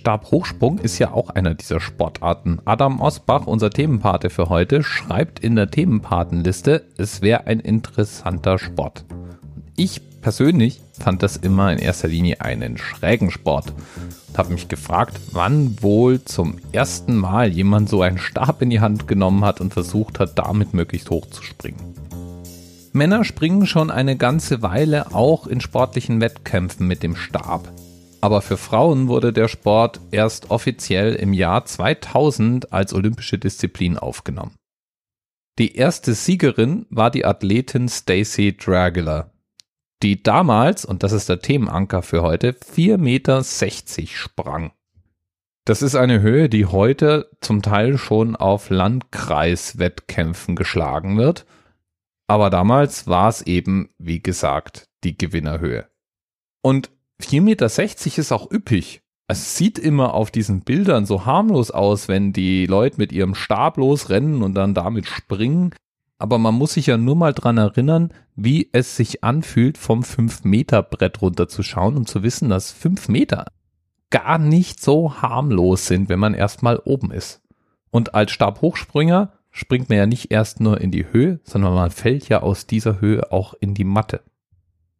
Stabhochsprung ist ja auch einer dieser Sportarten. Adam Osbach, unser Themenpate für heute, schreibt in der Themenpatenliste, es wäre ein interessanter Sport. Ich persönlich fand das immer in erster Linie einen schrägen Sport und habe mich gefragt, wann wohl zum ersten Mal jemand so einen Stab in die Hand genommen hat und versucht hat, damit möglichst hoch zu springen. Männer springen schon eine ganze Weile auch in sportlichen Wettkämpfen mit dem Stab. Aber für Frauen wurde der Sport erst offiziell im Jahr 2000 als olympische Disziplin aufgenommen. Die erste Siegerin war die Athletin Stacey Dragula, die damals, und das ist der Themenanker für heute, 4,60 Meter sprang. Das ist eine Höhe, die heute zum Teil schon auf Landkreiswettkämpfen geschlagen wird. Aber damals war es eben, wie gesagt, die Gewinnerhöhe. Und 4,60 Meter ist auch üppig. Es sieht immer auf diesen Bildern so harmlos aus, wenn die Leute mit ihrem Stab losrennen und dann damit springen. Aber man muss sich ja nur mal dran erinnern, wie es sich anfühlt, vom 5-Meter-Brett runterzuschauen, um zu wissen, dass 5 Meter gar nicht so harmlos sind, wenn man erstmal oben ist. Und als Stabhochspringer springt man ja nicht erst nur in die Höhe, sondern man fällt ja aus dieser Höhe auch in die Matte.